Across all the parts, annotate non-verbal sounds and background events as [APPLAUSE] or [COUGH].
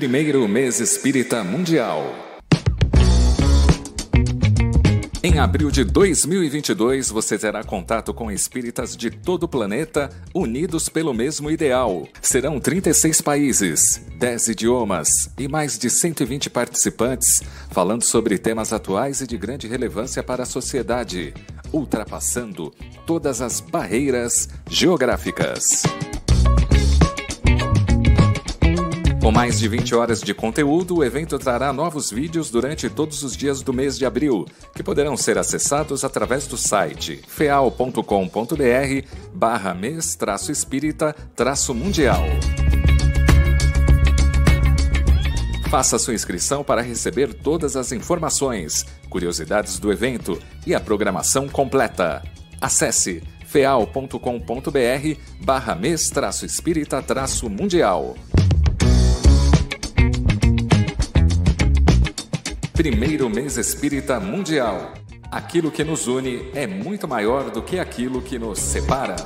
Primeiro mês espírita mundial. Em abril de 2022, você terá contato com espíritas de todo o planeta unidos pelo mesmo ideal. Serão 36 países, 10 idiomas e mais de 120 participantes falando sobre temas atuais e de grande relevância para a sociedade, ultrapassando todas as barreiras geográficas. Com mais de 20 horas de conteúdo, o evento trará novos vídeos durante todos os dias do mês de abril, que poderão ser acessados através do site feal.com.br barra mês espírita mundial. Faça sua inscrição para receber todas as informações, curiosidades do evento e a programação completa. Acesse feal.com.br barra mês espírita mundial. Primeiro mês espírita mundial. Aquilo que nos une é muito maior do que aquilo que nos separa.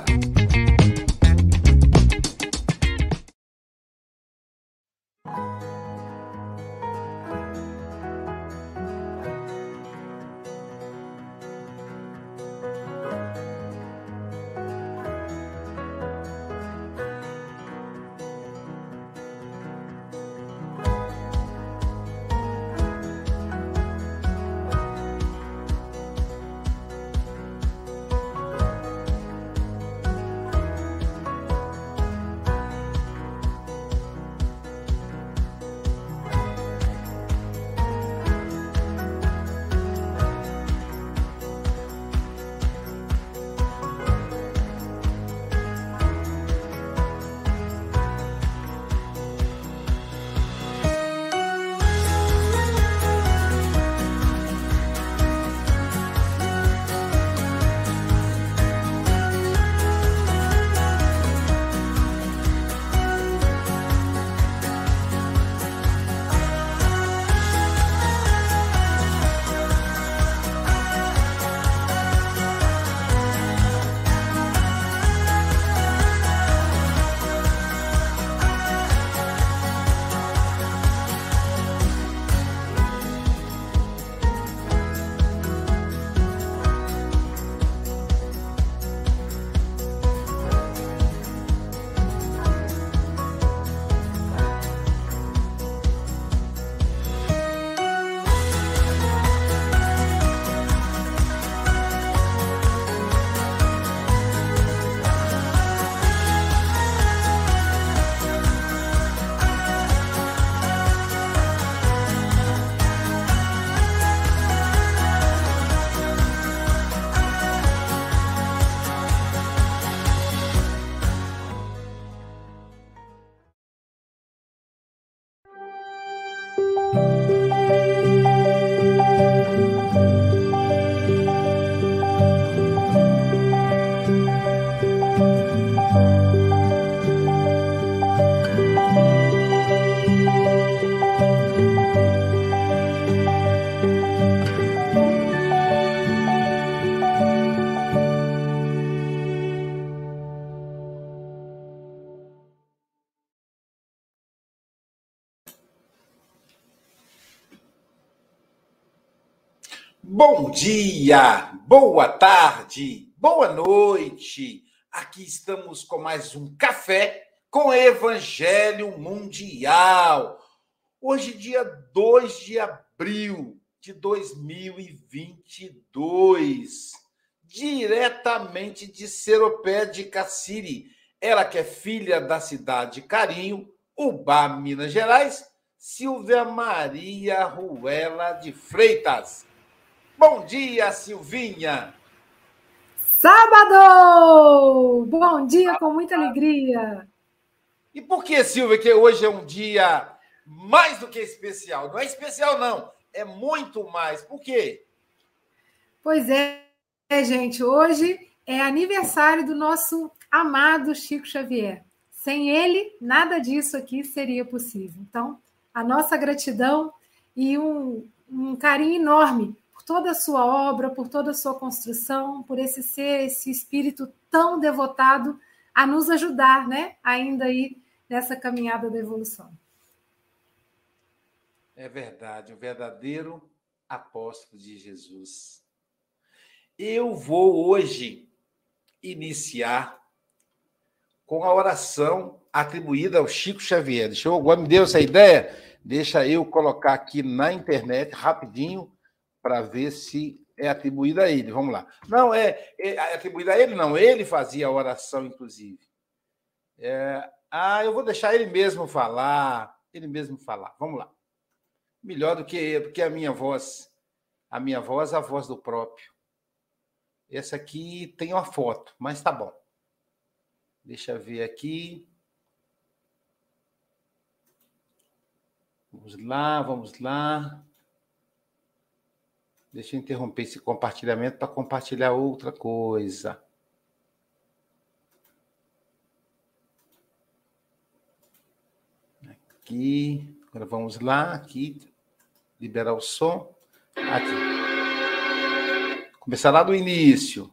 Bom dia, boa tarde, boa noite. Aqui estamos com mais um café com Evangelho Mundial. Hoje, dia 2 de abril de 2022, diretamente de Seropé de Cassiri. Ela que é filha da cidade de Carinho, Ubá, Minas Gerais, Silvia Maria Ruela de Freitas. Bom dia, Silvinha. Sábado! Bom dia com muita alegria. E por que, Silvia, que hoje é um dia mais do que especial? Não é especial, não. É muito mais. Por quê? Pois é, gente. Hoje é aniversário do nosso amado Chico Xavier. Sem ele, nada disso aqui seria possível. Então, a nossa gratidão e um, um carinho enorme toda a sua obra, por toda a sua construção, por esse ser, esse espírito tão devotado a nos ajudar, né? Ainda aí nessa caminhada da evolução. É verdade, o verdadeiro apóstolo de Jesus. Eu vou hoje iniciar com a oração atribuída ao Chico Xavier. Deixa eu, me deu essa ideia? Deixa eu colocar aqui na internet rapidinho para ver se é atribuída a ele. Vamos lá. Não, é, é, atribuída a ele, não. Ele fazia a oração, inclusive. É, ah, eu vou deixar ele mesmo falar. Ele mesmo falar. Vamos lá. Melhor do que, do que a minha voz. A minha voz, a voz do próprio. Essa aqui tem uma foto, mas tá bom. Deixa eu ver aqui. Vamos lá, vamos lá. Deixa eu interromper esse compartilhamento para compartilhar outra coisa. Aqui, agora vamos lá, aqui, liberar o som. Aqui. Começar lá do início.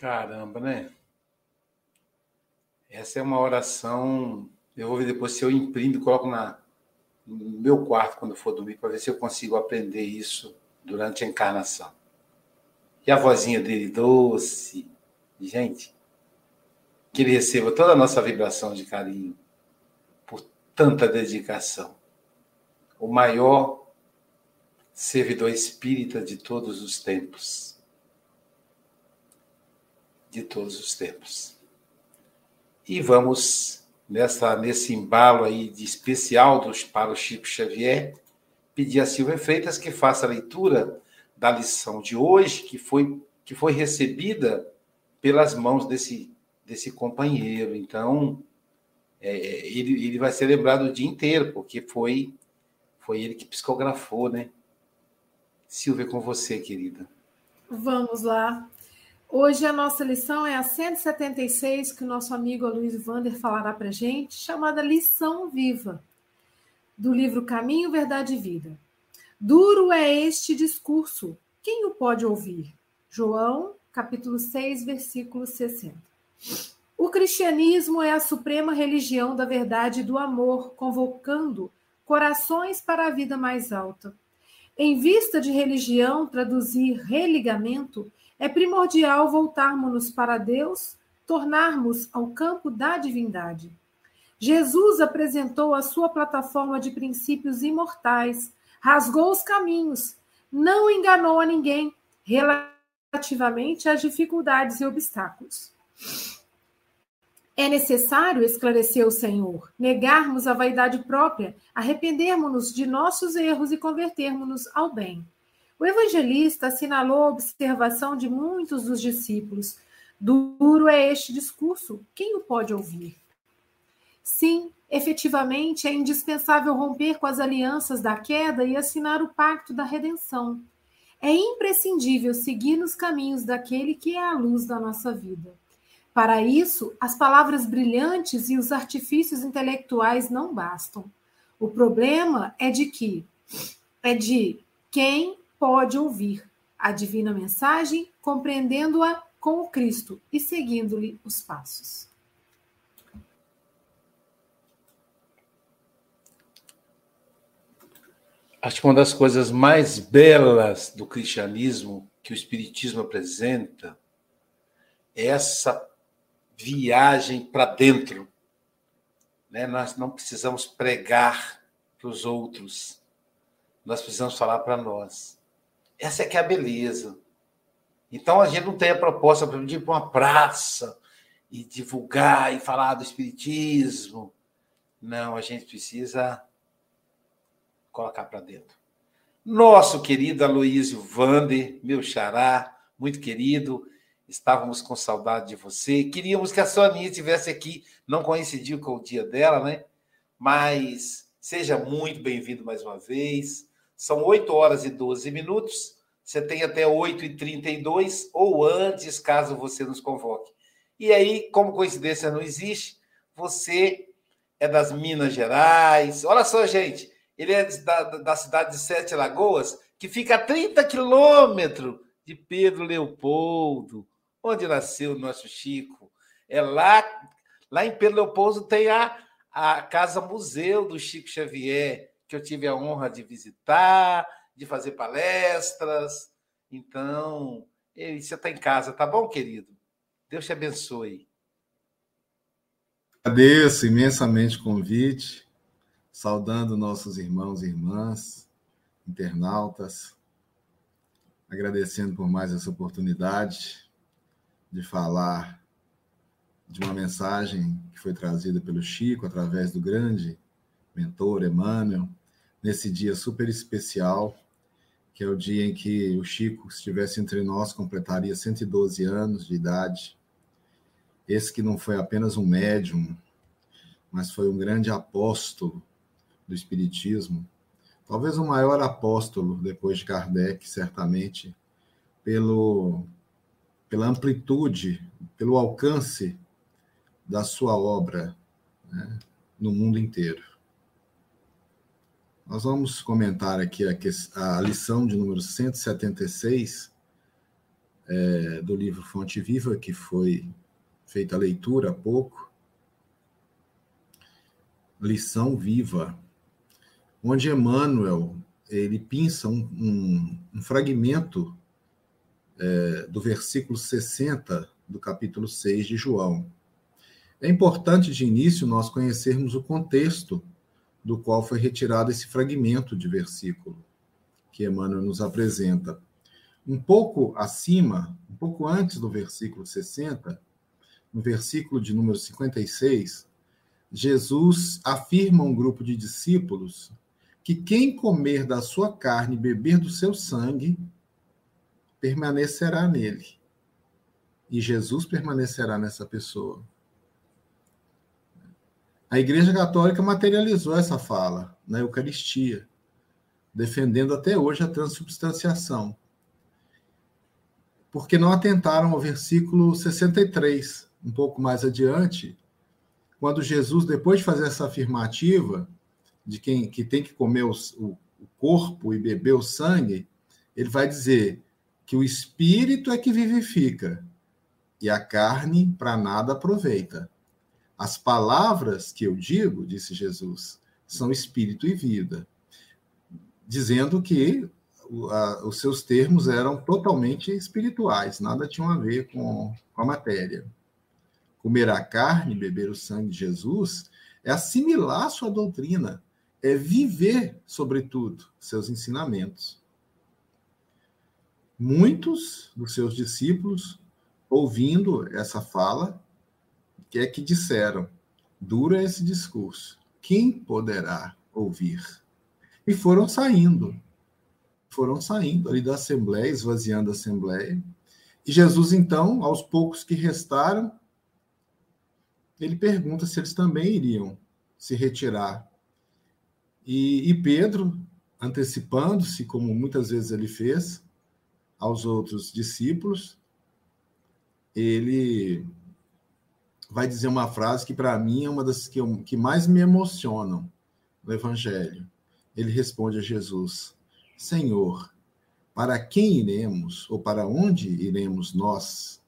Caramba, né? Essa é uma oração. Eu vou ver depois se eu imprimo e coloco na, no meu quarto quando for dormir, para ver se eu consigo aprender isso durante a encarnação. E a vozinha dele doce. Gente, que ele receba toda a nossa vibração de carinho por tanta dedicação. O maior servidor espírita de todos os tempos de todos os tempos. E vamos nessa nesse embalo aí de especial dos para o Chico Xavier, pedir a Silvia Freitas que faça a leitura da lição de hoje, que foi que foi recebida pelas mãos desse desse companheiro. Então, é, ele, ele vai ser lembrado o dia inteiro, porque foi foi ele que psicografou, né? Silvia, com você, querida. Vamos lá. Hoje a nossa lição é a 176, que o nosso amigo Luiz Vander falará para gente, chamada Lição Viva, do livro Caminho, Verdade e Vida. Duro é este discurso, quem o pode ouvir? João, capítulo 6, versículo 60. O cristianismo é a suprema religião da verdade e do amor, convocando corações para a vida mais alta. Em vista de religião traduzir religamento, é primordial voltarmos-nos para Deus, tornarmos ao campo da divindade. Jesus apresentou a sua plataforma de princípios imortais, rasgou os caminhos, não enganou a ninguém relativamente às dificuldades e obstáculos. É necessário, esclareceu o Senhor, negarmos a vaidade própria, arrependermos-nos de nossos erros e convertermos-nos ao bem. O evangelista assinalou a observação de muitos dos discípulos. Duro é este discurso, quem o pode ouvir? Sim, efetivamente é indispensável romper com as alianças da queda e assinar o pacto da redenção. É imprescindível seguir nos caminhos daquele que é a luz da nossa vida. Para isso, as palavras brilhantes e os artifícios intelectuais não bastam. O problema é de que é de quem pode ouvir a divina mensagem, compreendendo-a com o Cristo e seguindo-lhe os passos. Acho que uma das coisas mais belas do cristianismo que o Espiritismo apresenta é essa viagem para dentro. Né? Nós não precisamos pregar para os outros, nós precisamos falar para nós. Essa é que é a beleza. Então a gente não tem a proposta de ir para uma praça e divulgar e falar do Espiritismo. Não, a gente precisa colocar para dentro. Nosso querido Aloísio Vander, meu xará, muito querido, estávamos com saudade de você. Queríamos que a Soninha estivesse aqui, não coincidiu com o dia dela, né? Mas seja muito bem-vindo mais uma vez. São 8 horas e 12 minutos. Você tem até 8 e 32 ou antes, caso você nos convoque. E aí, como coincidência não existe, você é das Minas Gerais. Olha só, gente, ele é da, da cidade de Sete Lagoas, que fica a 30 quilômetros de Pedro Leopoldo, onde nasceu o nosso Chico. É lá, lá em Pedro Leopoldo tem a, a Casa Museu do Chico Xavier, que eu tive a honra de visitar, de fazer palestras. Então, você está em casa, tá bom, querido? Deus te abençoe. Agradeço imensamente o convite saudando nossos irmãos e irmãs, internautas, agradecendo por mais essa oportunidade de falar de uma mensagem que foi trazida pelo Chico através do grande mentor Emmanuel, nesse dia super especial, que é o dia em que o Chico, se estivesse entre nós, completaria 112 anos de idade. Esse que não foi apenas um médium, mas foi um grande apóstolo do Espiritismo, talvez o maior apóstolo depois de Kardec, certamente, pelo, pela amplitude, pelo alcance da sua obra né, no mundo inteiro. Nós vamos comentar aqui a, a lição de número 176 é, do livro Fonte Viva, que foi feita a leitura há pouco. Lição viva onde Emmanuel ele pinça um, um, um fragmento é, do versículo 60 do capítulo 6 de João. É importante de início nós conhecermos o contexto do qual foi retirado esse fragmento de versículo que Emmanuel nos apresenta. Um pouco acima, um pouco antes do versículo 60, no versículo de número 56, Jesus afirma a um grupo de discípulos que quem comer da sua carne e beber do seu sangue permanecerá nele. E Jesus permanecerá nessa pessoa. A Igreja Católica materializou essa fala na Eucaristia, defendendo até hoje a transubstanciação. Porque não atentaram ao versículo 63, um pouco mais adiante, quando Jesus, depois de fazer essa afirmativa, de quem que tem que comer o, o corpo e beber o sangue, ele vai dizer: que o espírito é que vivifica e a carne para nada aproveita. As palavras que eu digo, disse Jesus, são espírito e vida, dizendo que os seus termos eram totalmente espirituais, nada tinham a ver com, com a matéria. Comer a carne, beber o sangue de Jesus, é assimilar sua doutrina, é viver, sobretudo, seus ensinamentos. Muitos dos seus discípulos, ouvindo essa fala, que é que disseram: dura esse discurso, quem poderá ouvir? E foram saindo, foram saindo ali da Assembleia, esvaziando a Assembleia. E Jesus, então, aos poucos que restaram, ele pergunta se eles também iriam se retirar. E, e Pedro, antecipando-se, como muitas vezes ele fez, aos outros discípulos, ele vai dizer uma frase que para mim é uma das que, eu, que mais me emocionam no Evangelho. Ele responde a Jesus: Senhor, para quem iremos ou para onde iremos nós,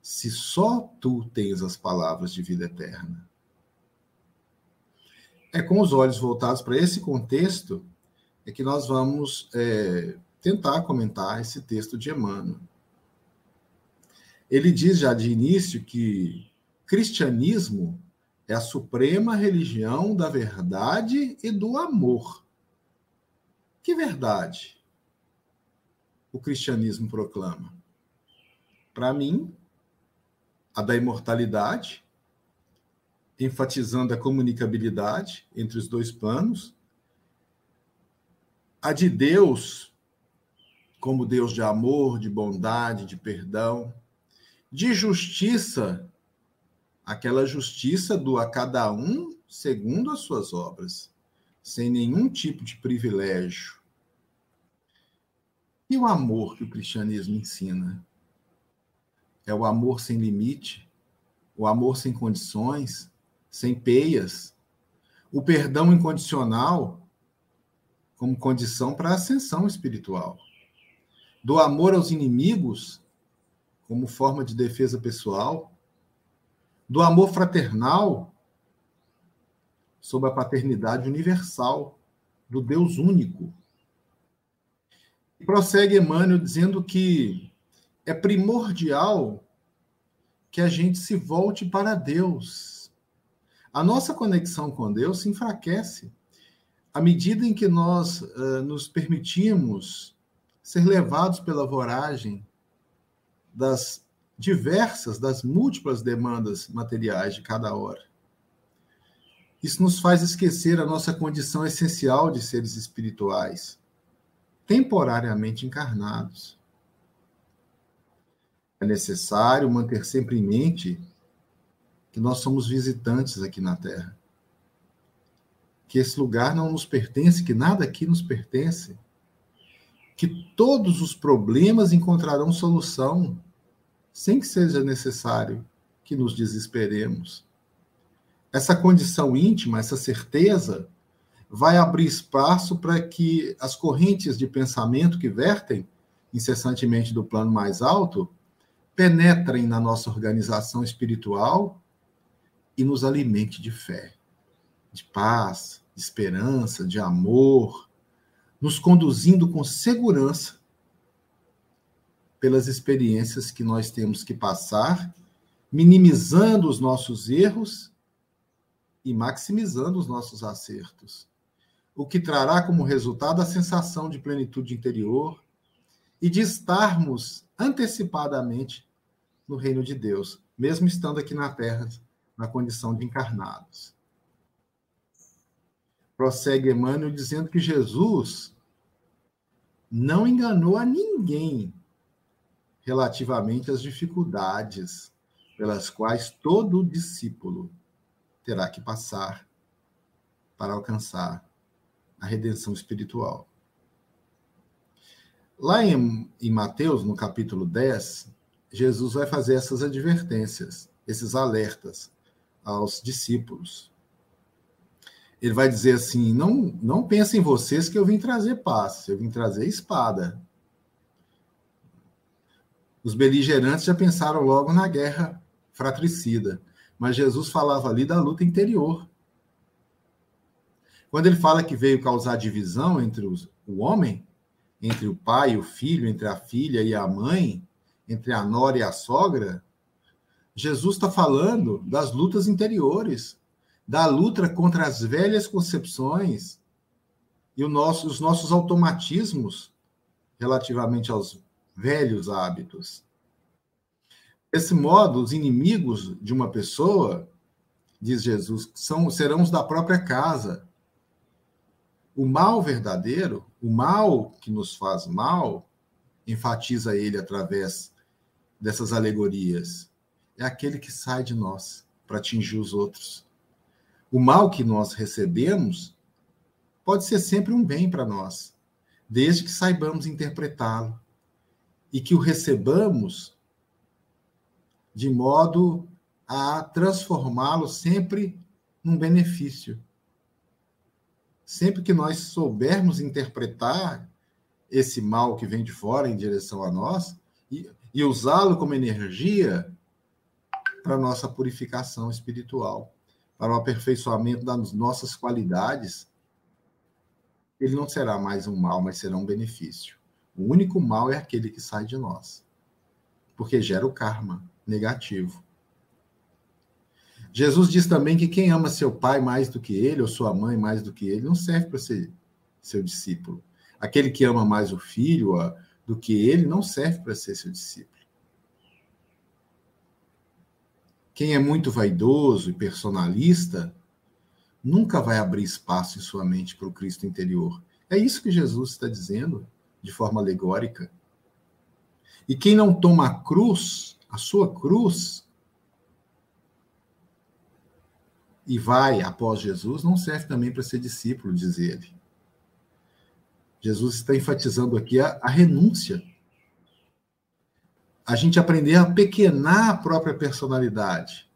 se só tu tens as palavras de vida eterna? É com os olhos voltados para esse contexto é que nós vamos é, tentar comentar esse texto de Emmanuel. Ele diz já de início que cristianismo é a suprema religião da verdade e do amor. Que verdade o cristianismo proclama? Para mim, a da imortalidade, enfatizando a comunicabilidade entre os dois planos, a de Deus como Deus de amor, de bondade, de perdão, de justiça, aquela justiça do a cada um segundo as suas obras, sem nenhum tipo de privilégio. E o amor que o cristianismo ensina? É o amor sem limite, o amor sem condições, sem peias, o perdão incondicional como condição para a ascensão espiritual? Do amor aos inimigos como forma de defesa pessoal, do amor fraternal sob a paternidade universal do Deus único. E prossegue Emmanuel dizendo que é primordial que a gente se volte para Deus. A nossa conexão com Deus se enfraquece à medida em que nós uh, nos permitimos ser levados pela voragem das diversas, das múltiplas demandas materiais de cada hora. Isso nos faz esquecer a nossa condição essencial de seres espirituais, temporariamente encarnados. É necessário manter sempre em mente que nós somos visitantes aqui na Terra. Que esse lugar não nos pertence, que nada aqui nos pertence que todos os problemas encontrarão solução, sem que seja necessário que nos desesperemos. Essa condição íntima, essa certeza, vai abrir espaço para que as correntes de pensamento que vertem incessantemente do plano mais alto penetrem na nossa organização espiritual e nos alimente de fé, de paz, de esperança, de amor, nos conduzindo com segurança pelas experiências que nós temos que passar, minimizando os nossos erros e maximizando os nossos acertos. O que trará como resultado a sensação de plenitude interior e de estarmos antecipadamente no reino de Deus, mesmo estando aqui na terra na condição de encarnados prossegue Emmanuel dizendo que Jesus não enganou a ninguém relativamente às dificuldades pelas quais todo discípulo terá que passar para alcançar a redenção espiritual. Lá em, em, Mateus, no capítulo 10, Jesus vai fazer essas advertências, esses alertas aos discípulos ele vai dizer assim: não, não pensem vocês que eu vim trazer paz, eu vim trazer espada. Os beligerantes já pensaram logo na guerra fratricida, mas Jesus falava ali da luta interior. Quando ele fala que veio causar divisão entre os, o homem, entre o pai e o filho, entre a filha e a mãe, entre a nora e a sogra, Jesus está falando das lutas interiores, da luta contra as velhas concepções e nosso, os nossos automatismos relativamente aos velhos hábitos. Desse modo, os inimigos de uma pessoa, diz Jesus, são, serão os da própria casa. O mal verdadeiro, o mal que nos faz mal, enfatiza ele através dessas alegorias, é aquele que sai de nós para atingir os outros. O mal que nós recebemos pode ser sempre um bem para nós, desde que saibamos interpretá-lo e que o recebamos de modo a transformá-lo sempre num benefício. Sempre que nós soubermos interpretar esse mal que vem de fora em direção a nós e, e usá-lo como energia para nossa purificação espiritual, para o aperfeiçoamento das nossas qualidades, ele não será mais um mal, mas será um benefício. O único mal é aquele que sai de nós, porque gera o karma negativo. Jesus diz também que quem ama seu pai mais do que ele, ou sua mãe mais do que ele, não serve para ser seu discípulo. Aquele que ama mais o filho do que ele, não serve para ser seu discípulo. Quem é muito vaidoso e personalista nunca vai abrir espaço em sua mente para o Cristo interior. É isso que Jesus está dizendo de forma alegórica. E quem não toma a cruz, a sua cruz, e vai após Jesus, não serve também para ser discípulo, diz ele. Jesus está enfatizando aqui a, a renúncia. A gente aprender a pequenar a própria personalidade,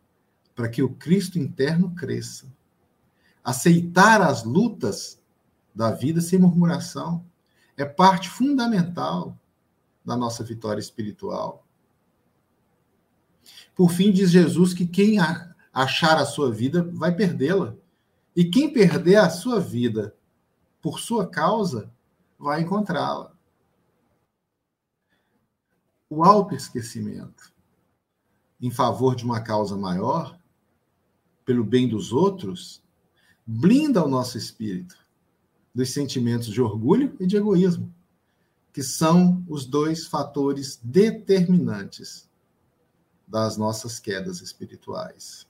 para que o Cristo interno cresça. Aceitar as lutas da vida sem murmuração é parte fundamental da nossa vitória espiritual. Por fim, diz Jesus que quem achar a sua vida vai perdê-la. E quem perder a sua vida por sua causa vai encontrá-la. O autoesquecimento em favor de uma causa maior, pelo bem dos outros, blinda o nosso espírito dos sentimentos de orgulho e de egoísmo, que são os dois fatores determinantes das nossas quedas espirituais.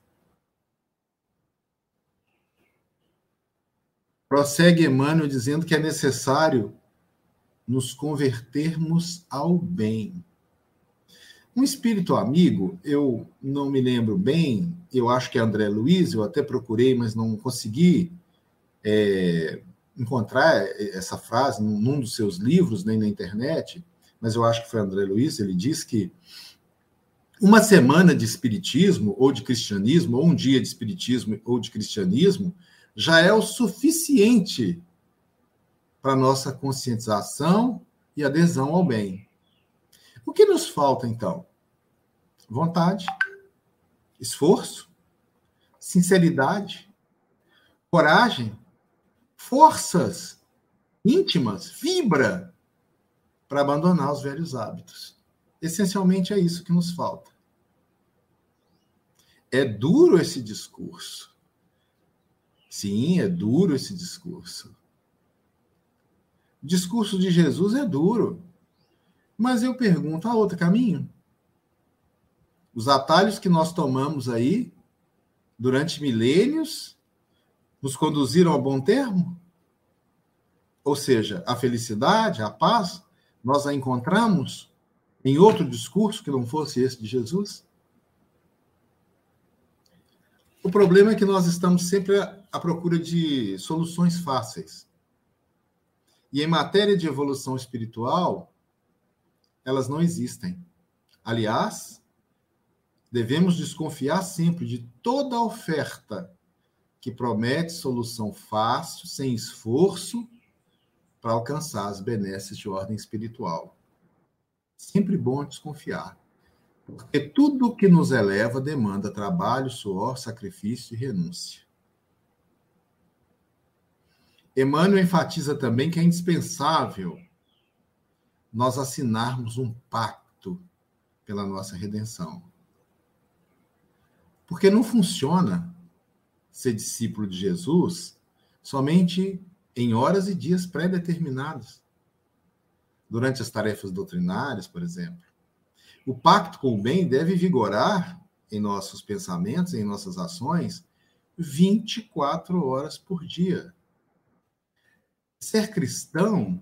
Prossegue Emmanuel dizendo que é necessário nos convertermos ao bem. Um espírito amigo, eu não me lembro bem, eu acho que é André Luiz, eu até procurei, mas não consegui é, encontrar essa frase num dos seus livros, nem na internet, mas eu acho que foi André Luiz, ele diz que uma semana de espiritismo ou de cristianismo, ou um dia de espiritismo ou de cristianismo, já é o suficiente para nossa conscientização e adesão ao bem. O que nos falta, então? Vontade, esforço, sinceridade, coragem, forças íntimas, fibra, para abandonar os velhos hábitos. Essencialmente é isso que nos falta. É duro esse discurso. Sim, é duro esse discurso. O discurso de Jesus é duro. Mas eu pergunto: há outro caminho? Os atalhos que nós tomamos aí durante milênios nos conduziram a bom termo? Ou seja, a felicidade, a paz, nós a encontramos em outro discurso que não fosse esse de Jesus? O problema é que nós estamos sempre à procura de soluções fáceis. E em matéria de evolução espiritual, elas não existem. Aliás, devemos desconfiar sempre de toda oferta que promete solução fácil, sem esforço, para alcançar as benesses de ordem espiritual. Sempre bom desconfiar, porque tudo que nos eleva demanda trabalho, suor, sacrifício e renúncia. Emmanuel enfatiza também que é indispensável nós assinarmos um pacto pela nossa redenção. Porque não funciona ser discípulo de Jesus somente em horas e dias pré-determinados. Durante as tarefas doutrinárias, por exemplo. O pacto com o bem deve vigorar em nossos pensamentos, em nossas ações, 24 horas por dia. Ser cristão,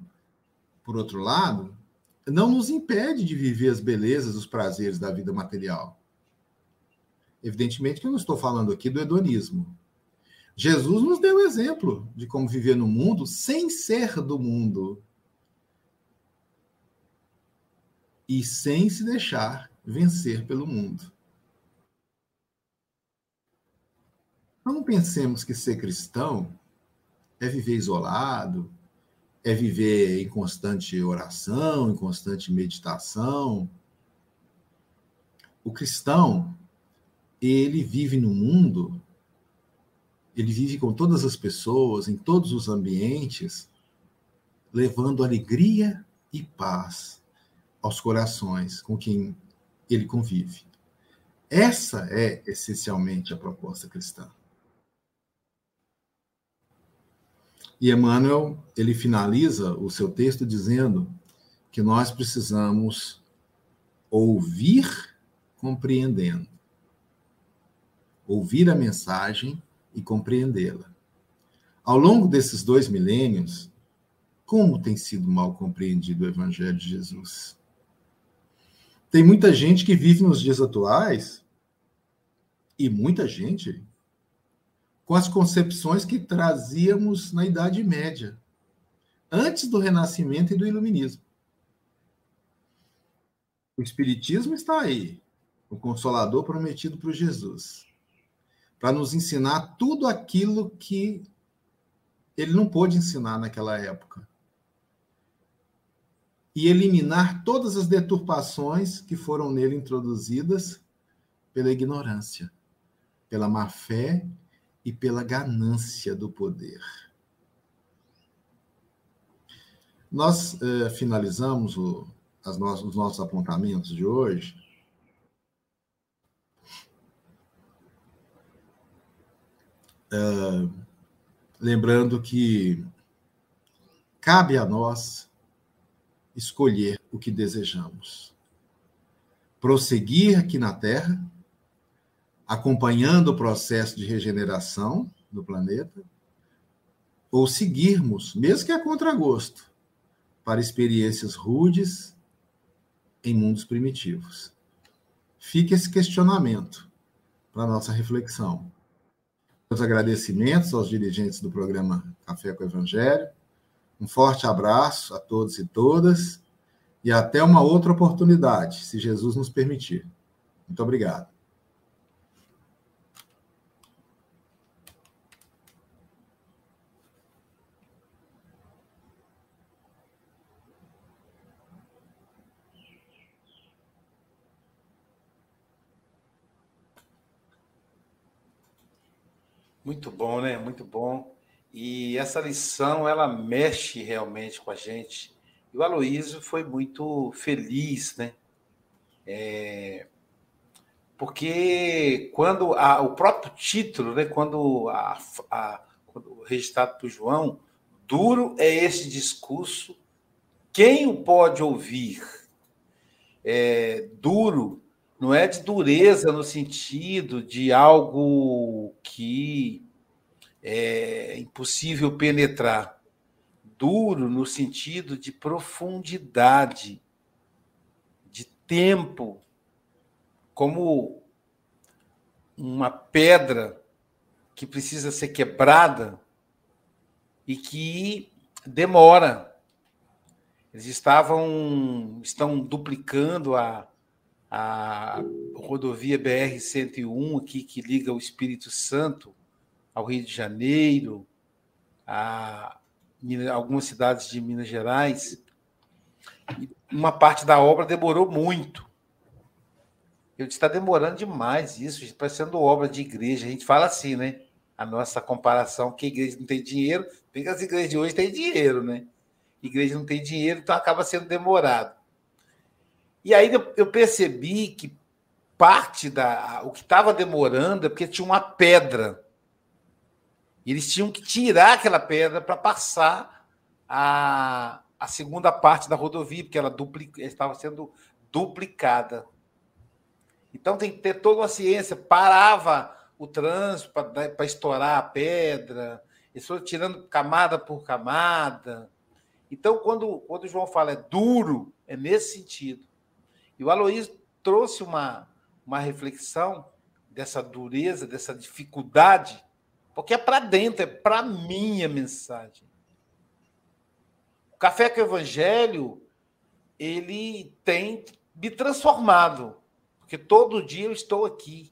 por outro lado, não nos impede de viver as belezas, os prazeres da vida material. Evidentemente que eu não estou falando aqui do hedonismo. Jesus nos deu exemplo de como viver no mundo sem ser do mundo e sem se deixar vencer pelo mundo. Não pensemos que ser cristão é viver isolado, é viver em constante oração, em constante meditação. O cristão, ele vive no mundo, ele vive com todas as pessoas, em todos os ambientes, levando alegria e paz aos corações com quem ele convive. Essa é essencialmente a proposta cristã. E Emmanuel, ele finaliza o seu texto dizendo que nós precisamos ouvir compreendendo. Ouvir a mensagem e compreendê-la. Ao longo desses dois milênios, como tem sido mal compreendido o Evangelho de Jesus? Tem muita gente que vive nos dias atuais, e muita gente com as concepções que trazíamos na Idade Média, antes do Renascimento e do Iluminismo. O Espiritismo está aí, o Consolador prometido por Jesus, para nos ensinar tudo aquilo que ele não pôde ensinar naquela época. E eliminar todas as deturpações que foram nele introduzidas pela ignorância, pela má fé e pela ganância do poder. Nós eh, finalizamos o, no os nossos apontamentos de hoje. Eh, lembrando que cabe a nós escolher o que desejamos. Prosseguir aqui na Terra acompanhando o processo de regeneração do planeta, ou seguirmos, mesmo que a contragosto, para experiências rudes em mundos primitivos. Fica esse questionamento para nossa reflexão. Meus agradecimentos aos dirigentes do programa Café com o Evangelho. Um forte abraço a todos e todas e até uma outra oportunidade, se Jesus nos permitir. Muito obrigado. Muito bom, né? Muito bom. E essa lição, ela mexe realmente com a gente. E o Aloísio foi muito feliz, né? É... Porque quando a, o próprio título, né? quando, a, a, quando registrado por João, duro é esse discurso, quem o pode ouvir? É, duro não é de dureza no sentido de algo que é impossível penetrar. Duro no sentido de profundidade, de tempo, como uma pedra que precisa ser quebrada e que demora. Eles estavam estão duplicando a a rodovia BR-101 aqui, que liga o Espírito Santo ao Rio de Janeiro, a algumas cidades de Minas Gerais. uma parte da obra demorou muito. Eu disse, está demorando demais isso, parecendo obra de igreja. A gente fala assim, né? A nossa comparação, que a igreja não tem dinheiro, porque as igrejas de hoje têm dinheiro, né? Igreja não tem dinheiro, então acaba sendo demorado. E aí eu percebi que parte da. O que estava demorando é porque tinha uma pedra. Eles tinham que tirar aquela pedra para passar a, a segunda parte da rodovia, porque ela estava sendo duplicada. Então tem que ter toda uma ciência. Parava o trânsito para estourar a pedra, eles foram tirando camada por camada. Então, quando, quando o João fala é duro, é nesse sentido. E o Aloysio trouxe uma, uma reflexão dessa dureza, dessa dificuldade, porque é para dentro, é para minha mensagem. O Café com o Evangelho, ele tem me transformado, porque todo dia eu estou aqui.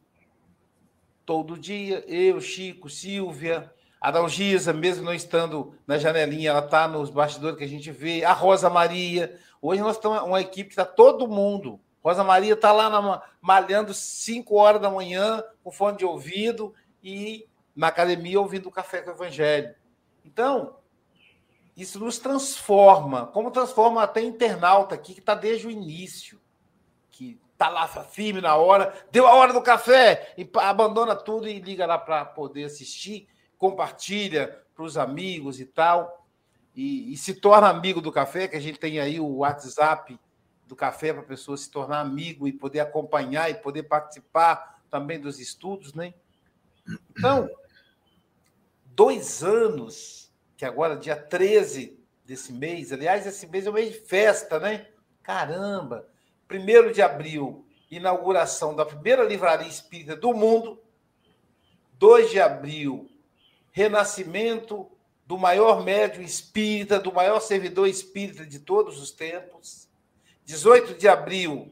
Todo dia, eu, Chico, Silvia, a Dalgisa, mesmo não estando na janelinha, ela está nos bastidores que a gente vê, a Rosa Maria. Hoje nós estamos uma equipe que está todo mundo Rosa Maria está lá na, malhando 5 horas da manhã, com fone de ouvido, e na academia ouvindo o café com o Evangelho. Então, isso nos transforma, como transforma até internauta aqui, que está desde o início, que está lá firme na hora, deu a hora do café, e abandona tudo e liga lá para poder assistir, compartilha para os amigos e tal, e, e se torna amigo do café, que a gente tem aí o WhatsApp do café para a pessoa se tornar amigo e poder acompanhar e poder participar também dos estudos, né? Então, dois anos, que agora, dia 13 desse mês, aliás, esse mês é um mês de festa, né? Caramba! Primeiro de abril, inauguração da primeira livraria espírita do mundo. 2 de abril, renascimento do maior médium espírita, do maior servidor espírita de todos os tempos. 18 de abril,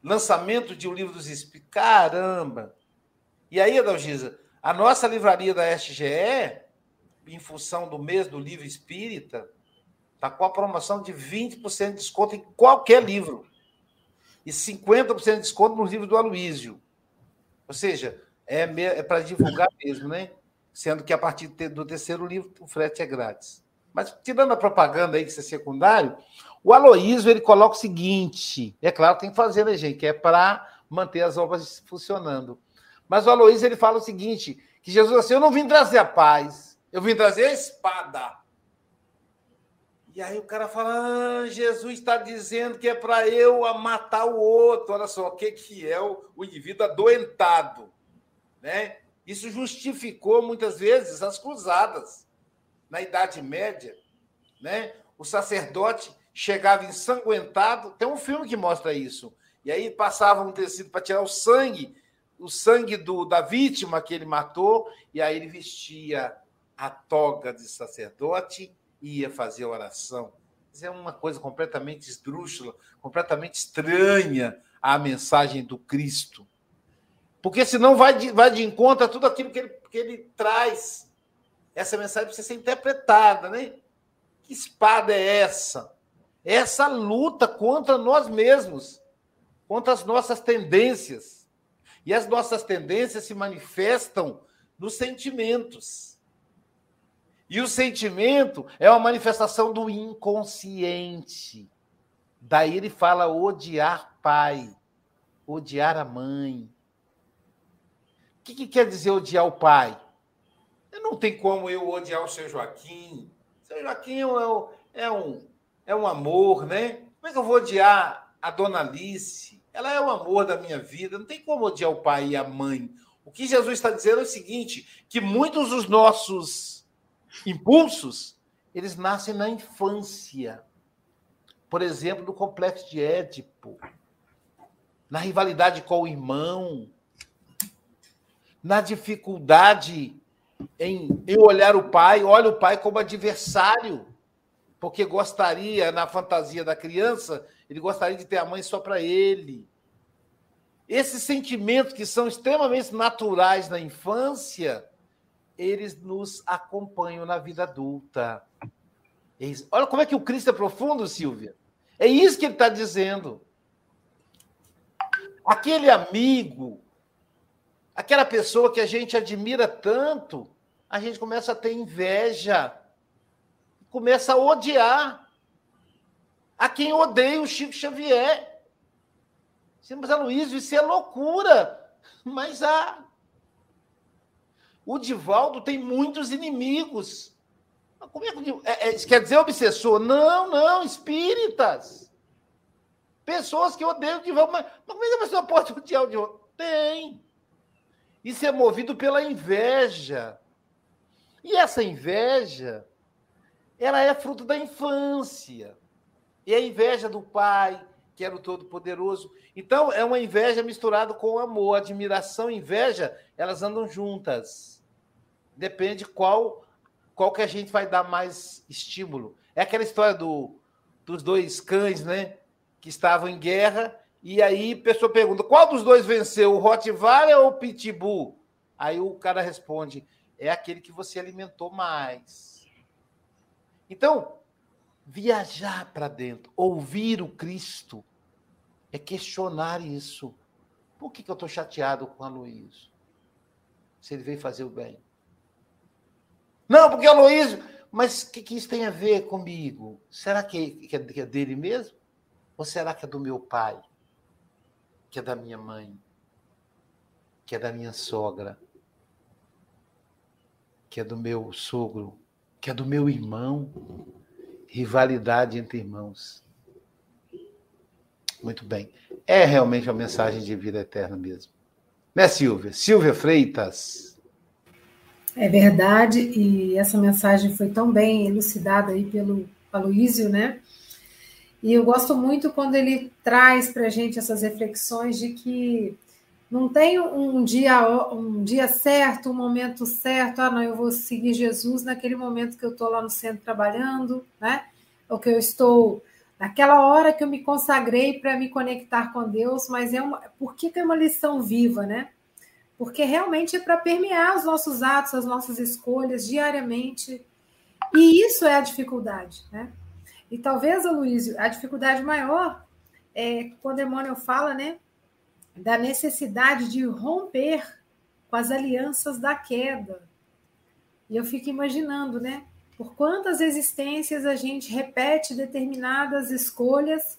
lançamento de O Livro dos Espíritos. Caramba! E aí, Adalgisa, a nossa livraria da SGE, em função do mês do livro espírita, está com a promoção de 20% de desconto em qualquer livro. E 50% de desconto no livro do Aloísio. Ou seja, é, é para divulgar mesmo, né? Sendo que a partir do terceiro livro o frete é grátis. Mas tirando a propaganda aí, que isso é secundário, o Aloísio ele coloca o seguinte: é claro, tem que fazer, né, gente? Que é para manter as obras funcionando. Mas o Aloísio ele fala o seguinte: que Jesus assim, eu não vim trazer a paz, eu vim trazer a espada. E aí o cara fala: ah, Jesus está dizendo que é para eu matar o outro. Olha só, o que, que é o, o indivíduo adoentado. Né? Isso justificou muitas vezes as cruzadas. Na Idade Média, né? o sacerdote chegava ensanguentado. Tem um filme que mostra isso. E aí passava um tecido para tirar o sangue, o sangue do, da vítima que ele matou, e aí ele vestia a toga de sacerdote e ia fazer oração. Isso é uma coisa completamente esdrúxula, completamente estranha à mensagem do Cristo. Porque senão vai de, vai de encontro a tudo aquilo que ele, que ele traz. Essa mensagem precisa ser interpretada, né? Que espada é essa? essa luta contra nós mesmos, contra as nossas tendências. E as nossas tendências se manifestam nos sentimentos. E o sentimento é uma manifestação do inconsciente. Daí ele fala odiar pai, odiar a mãe. Que, que quer dizer odiar o pai? Não tem como eu odiar o seu Joaquim. O seu Joaquim é um, é um é um amor, né? Como é que eu vou odiar a dona Alice? Ela é o amor da minha vida. Não tem como odiar o pai e a mãe. O que Jesus está dizendo é o seguinte: que muitos dos nossos impulsos eles nascem na infância. Por exemplo, no complexo de Édipo, na rivalidade com o irmão, na dificuldade em, em olhar o pai, olha o pai como adversário porque gostaria, na fantasia da criança, ele gostaria de ter a mãe só para ele. Esses sentimentos que são extremamente naturais na infância, eles nos acompanham na vida adulta. É Olha como é que o Cristo é profundo, Silvia. É isso que ele está dizendo. Aquele amigo, aquela pessoa que a gente admira tanto, a gente começa a ter inveja, começa a odiar. A quem odeia o Chico Xavier. Mas, Aloysio, isso é loucura. Mas há. O Divaldo tem muitos inimigos. Como é que é, é, quer dizer obsessor? Não, não, espíritas. Pessoas que odeiam o Divaldo. Mas, mas como é que a pessoa pode odiar o Divaldo? Tem. Isso é movido pela inveja. E essa inveja, ela é fruto da infância. E a inveja do pai, que era o Todo-Poderoso. Então, é uma inveja misturada com amor. Admiração e inveja, elas andam juntas. Depende qual qual que a gente vai dar mais estímulo. É aquela história do, dos dois cães, né? Que estavam em guerra, e aí a pessoa pergunta: qual dos dois venceu, o Rottweiler ou o Pitbull? Aí o cara responde: é aquele que você alimentou mais. Então, viajar para dentro, ouvir o Cristo, é questionar isso. Por que, que eu estou chateado com a Luiz? Se ele veio fazer o bem. Não, porque o Luiz. Mas o que, que, isso tem a ver comigo? Será que, que, é, que é dele mesmo? Ou será que é do meu pai? Que é da minha mãe? Que é da minha sogra? que é do meu sogro, que é do meu irmão. Rivalidade entre irmãos. Muito bem. É realmente uma mensagem de vida eterna mesmo. Né, Silvia? Silvia Freitas. É verdade, e essa mensagem foi tão bem elucidada aí pelo Aloísio, né? E eu gosto muito quando ele traz para a gente essas reflexões de que não tem um dia, um dia certo, um momento certo, ah, não, eu vou seguir Jesus naquele momento que eu estou lá no centro trabalhando, né? Ou que eu estou naquela hora que eu me consagrei para me conectar com Deus, mas é uma. Por que, que é uma lição viva, né? Porque realmente é para permear os nossos atos, as nossas escolhas diariamente. E isso é a dificuldade, né? E talvez, Luísio, a dificuldade maior é quando Emmanuel fala, né? da necessidade de romper com as alianças da queda. E eu fico imaginando, né? Por quantas existências a gente repete determinadas escolhas,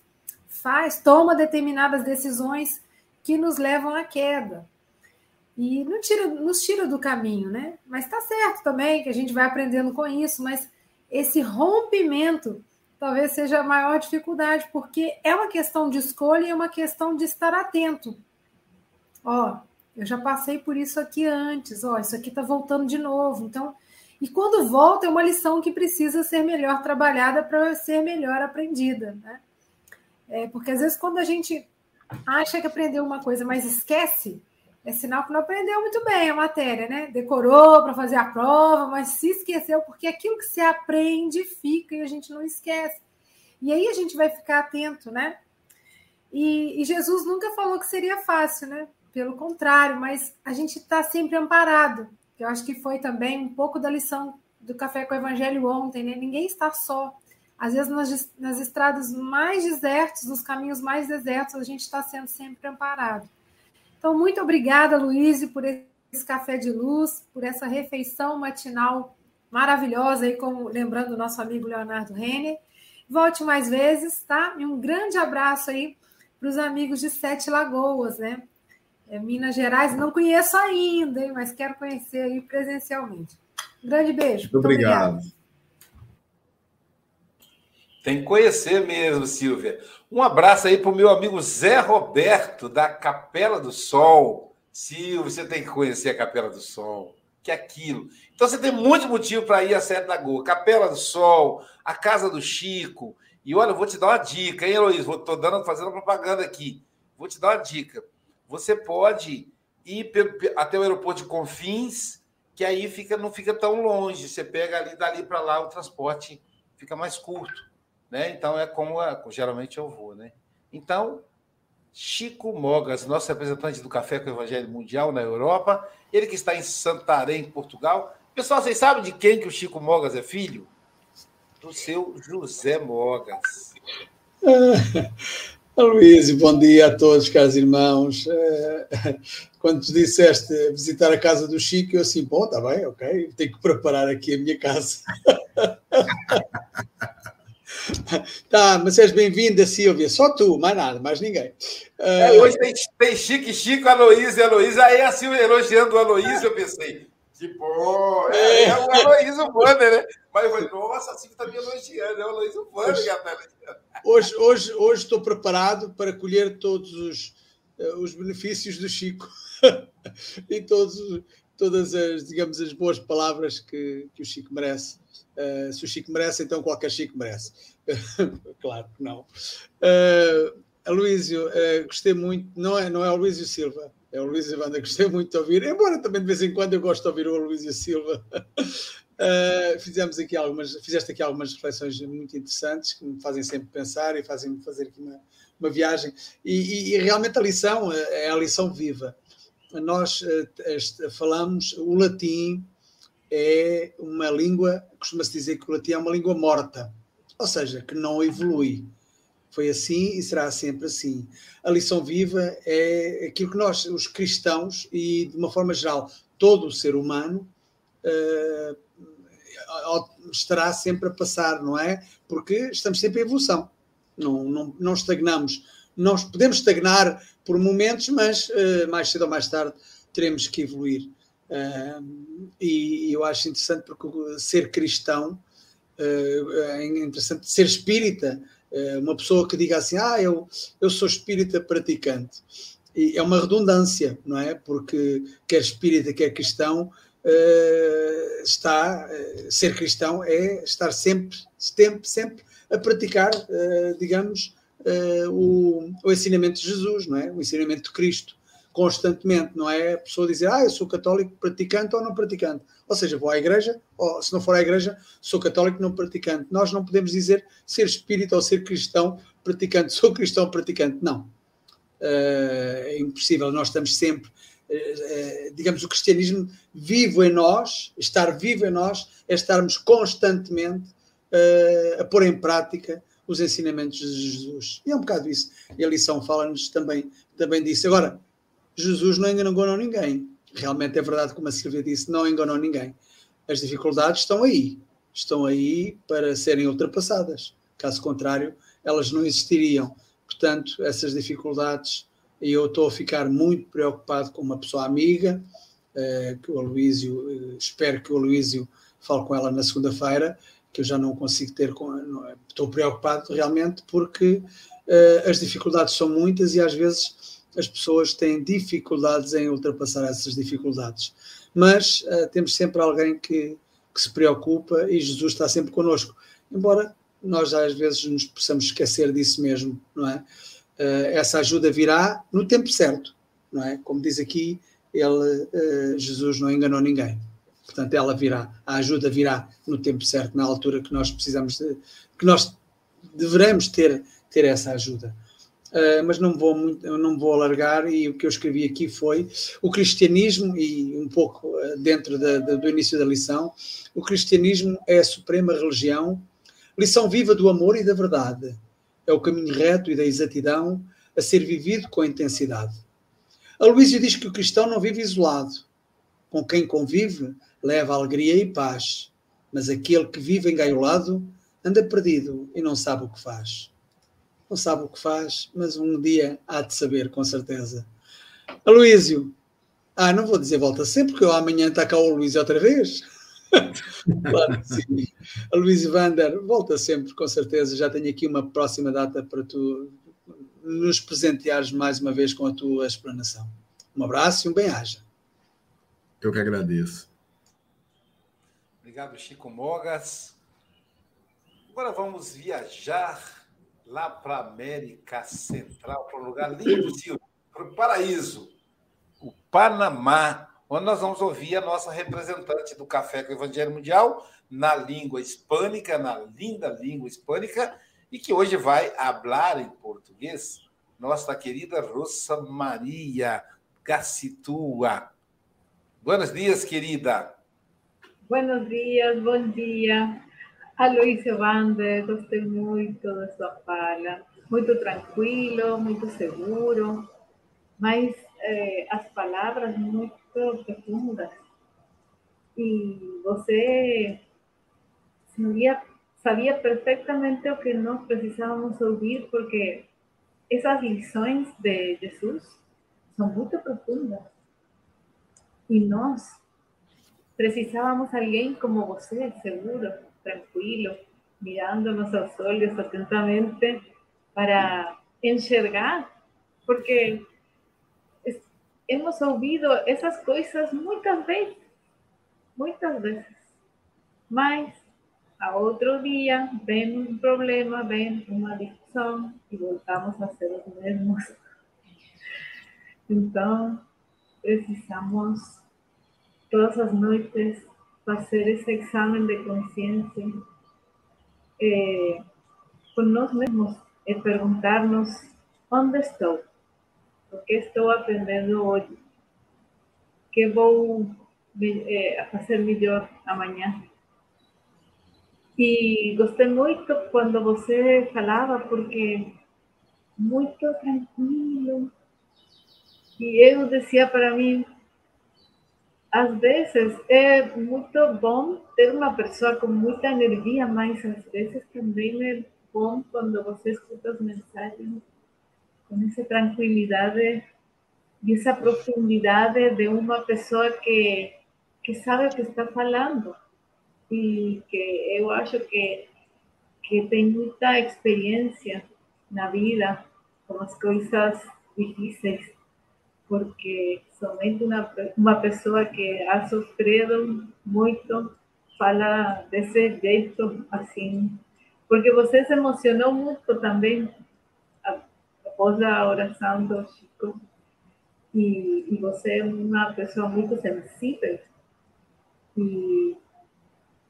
faz, toma determinadas decisões que nos levam à queda. E não tira, nos tira do caminho, né? Mas está certo também que a gente vai aprendendo com isso, mas esse rompimento talvez seja a maior dificuldade, porque é uma questão de escolha e é uma questão de estar atento. Ó, eu já passei por isso aqui antes, ó, isso aqui está voltando de novo. Então, e quando volta, é uma lição que precisa ser melhor trabalhada para ser melhor aprendida, né? É, porque às vezes quando a gente acha que aprendeu uma coisa, mas esquece, é sinal que não aprendeu muito bem a matéria, né? Decorou para fazer a prova, mas se esqueceu, porque aquilo que se aprende fica e a gente não esquece. E aí a gente vai ficar atento, né? E, e Jesus nunca falou que seria fácil, né? Pelo contrário, mas a gente está sempre amparado. Eu acho que foi também um pouco da lição do Café com o Evangelho ontem, né? Ninguém está só. Às vezes, nas, nas estradas mais desertas, nos caminhos mais desertos, a gente está sendo sempre amparado. Então, muito obrigada, Luiz, por esse café de luz, por essa refeição matinal maravilhosa, aí, como lembrando o nosso amigo Leonardo Renner. Volte mais vezes, tá? E um grande abraço aí para os amigos de Sete Lagoas, né? É Minas Gerais, não conheço ainda, hein, mas quero conhecer aí presencialmente. Um grande beijo. Muito, muito obrigado. obrigado. Tem que conhecer mesmo, Silvia. Um abraço aí para o meu amigo Zé Roberto, da Capela do Sol. Silvia, você tem que conhecer a Capela do Sol. Que é aquilo. Então você tem muito motivo para ir a Sete Lagoa. Capela do Sol, a Casa do Chico. E olha, eu vou te dar uma dica, hein, Heloísa? Estou dando, fazendo propaganda aqui. Vou te dar uma dica. Você pode ir até o aeroporto de Confins, que aí fica, não fica tão longe. Você pega ali, dali para lá, o transporte fica mais curto. Né? Então é como geralmente eu vou, né? Então, Chico Mogas, nosso representante do Café com o Evangelho Mundial na Europa, ele que está em Santarém, Portugal. Pessoal, vocês sabem de quem que o Chico Mogas é filho? do seu José Mogas. [LAUGHS] Aloysio, bom dia a todos, caros irmãos. Eh, quando te disseste visitar a casa do Chico, eu assim, bom, está bem, ok, tenho que preparar aqui a minha casa. [LAUGHS] [LAUGHS] tá, mas és bem-vinda, Silvia. Só tu, mais nada, mais ninguém. É, hoje tem, tem Chico e Chico, Aloysio e Aloysio. Aí a Silvia elogiando o Aloysio, eu pensei, tipo, é, é o Aloysio Wander, né? Mas eu falei, nossa, a Silvia está me elogiando, é o Aloysio Wander que está Hoje, hoje, hoje estou preparado para colher todos os, uh, os benefícios do Chico [LAUGHS] e todos, todas as, digamos, as boas palavras que, que o Chico merece. Uh, se o Chico merece, então qualquer Chico merece. [LAUGHS] claro que não. Uh, Aloísio, uh, gostei muito, não é, não é o Luísio Silva, é o Luísio Wanda, gostei muito de ouvir, embora também de vez em quando eu gosto de ouvir o Luísio Silva. Uh, [LAUGHS] fizemos aqui algumas, fizeste aqui algumas reflexões muito interessantes que me fazem sempre pensar e fazem-me fazer aqui uma, uma viagem. E, e, e, realmente a lição é a lição viva. Nós uh, falamos, o latim é uma língua, costuma-se dizer que o latim é uma língua morta, ou seja, que não evolui. Foi assim e será sempre assim. A lição viva é aquilo que nós, os cristãos, e de uma forma geral, todo o ser humano, uh, estará sempre a passar, não é? Porque estamos sempre em evolução, não, não, não estagnamos. Nós podemos estagnar por momentos, mas uh, mais cedo ou mais tarde teremos que evoluir. Uh, e, eu acho interessante porque ser cristão é interessante, ser espírita, uma pessoa que diga assim, ah, eu, eu sou espírita praticante. E é uma redundância, não é? Porque quer espírita, quer cristão, uh, está, ser cristão é estar sempre, sempre, sempre a praticar, digamos, o, o, ensinamento de Jesus, não é? O ensinamento de Cristo, constantemente, não é? A pessoa dizer, ah, eu sou católico praticante ou não praticante. Ou seja, vou à igreja, ou se não for à igreja, sou católico não praticante. Nós não podemos dizer ser espírita ou ser cristão praticante, sou cristão praticante. Não. é impossível. Nós estamos sempre eh, eh, digamos, o cristianismo vivo em nós, estar vivo em nós, é estarmos constantemente a pôr em prática os ensinamentos de Jesus. E é um bocado isso. E a lição fala-nos também, também disso. Agora, Jesus não enganou ninguém. Realmente é verdade, como a Silvia disse, não enganou ninguém. As dificuldades estão aí. Estão aí para serem ultrapassadas. Caso contrário, elas não existiriam. Portanto, essas dificuldades e eu estou a ficar muito preocupado com uma pessoa amiga, uh, que o Aloísio, uh, espero que o Aloísio fale com ela na segunda-feira, que eu já não consigo ter, não, estou preocupado realmente porque uh, as dificuldades são muitas e às vezes as pessoas têm dificuldades em ultrapassar essas dificuldades. Mas temos sempre alguém que, que se preocupa e Jesus está sempre connosco, embora nós às vezes nos possamos esquecer disso mesmo, não é? uh, essa ajuda virá no tempo certo, não é? Como diz aqui, ele, uh, Jesus não enganou ninguém. Portanto, ela virá, a ajuda virá no tempo certo, na altura que nós precisamos, de, que nós deveremos ter, ter essa ajuda. Uh, mas não vou, muito, não vou alargar, e o que eu escrevi aqui foi o cristianismo, e um pouco dentro da, da, do início da lição, o cristianismo é a suprema religião, lição viva do amor e da verdade, é o caminho reto e da exatidão a ser vivido com intensidade. Aloísio diz que o cristão não vive isolado. Com quem convive, leva alegria e paz. Mas aquele que vive engaiolado anda perdido e não sabe o que faz. Não sabe o que faz, mas um dia há de saber, com certeza. Aloísio, ah, não vou dizer volta sempre, porque eu amanhã está cá o Aloísio outra vez. [LAUGHS] claro que sim. A Luís Vander, volta sempre, com certeza. Já tenho aqui uma próxima data para tu nos presenteares mais uma vez com a tua explanação. Um abraço e um bem-aja. Eu que agradeço. Obrigado, Chico Mogas. Agora vamos viajar lá para a América Central, para um lugar lindo, para o paraíso, o Panamá onde nós vamos ouvir a nossa representante do Café com o Evangelho Mundial na língua hispânica, na linda língua hispânica, e que hoje vai falar em português, nossa querida Rosa Maria Gacitua. Buenos dias, querida. Buenos dias, bom dia. Aloysio Vander, gostei muito da sua fala. Muito tranquilo, muito seguro, mas eh, as palavras muito profundas. E você sabia, sabia perfeitamente o que nós precisávamos ouvir, porque essas lições de Jesus são muito profundas. E nós precisávamos alguém como você, seguro, tranquilo, mirándonos aos olhos atentamente para enxergar, porque hemos ouvido essas coisas muitas vezes, muitas vezes. Mas a outro dia vem um problema, vem uma discussão e voltamos a ser os mesmos. Então, precisamos todas as noites fazer esse exame de consciência eh, com nós mesmos e perguntar-nos onde estou, o que estou aprendendo hoje, que vou eh, fazer melhor amanhã. E gostei muito quando você falava, porque muito tranquilo. E eu dizia para mim, às vezes é muito bom ter uma pessoa com muita energia, mas às vezes também é bom quando você escuta as mensagens com essa tranquilidade e essa profundidade de uma pessoa que, que sabe o que está falando. E que eu acho que, que tem muita experiência na vida com as coisas difíceis porque somente uma, uma pessoa que ha sofrido muito fala desse jeito assim. Porque você se emocionou muito também após a oração do Chico. E, e você é uma pessoa muito sensível. E,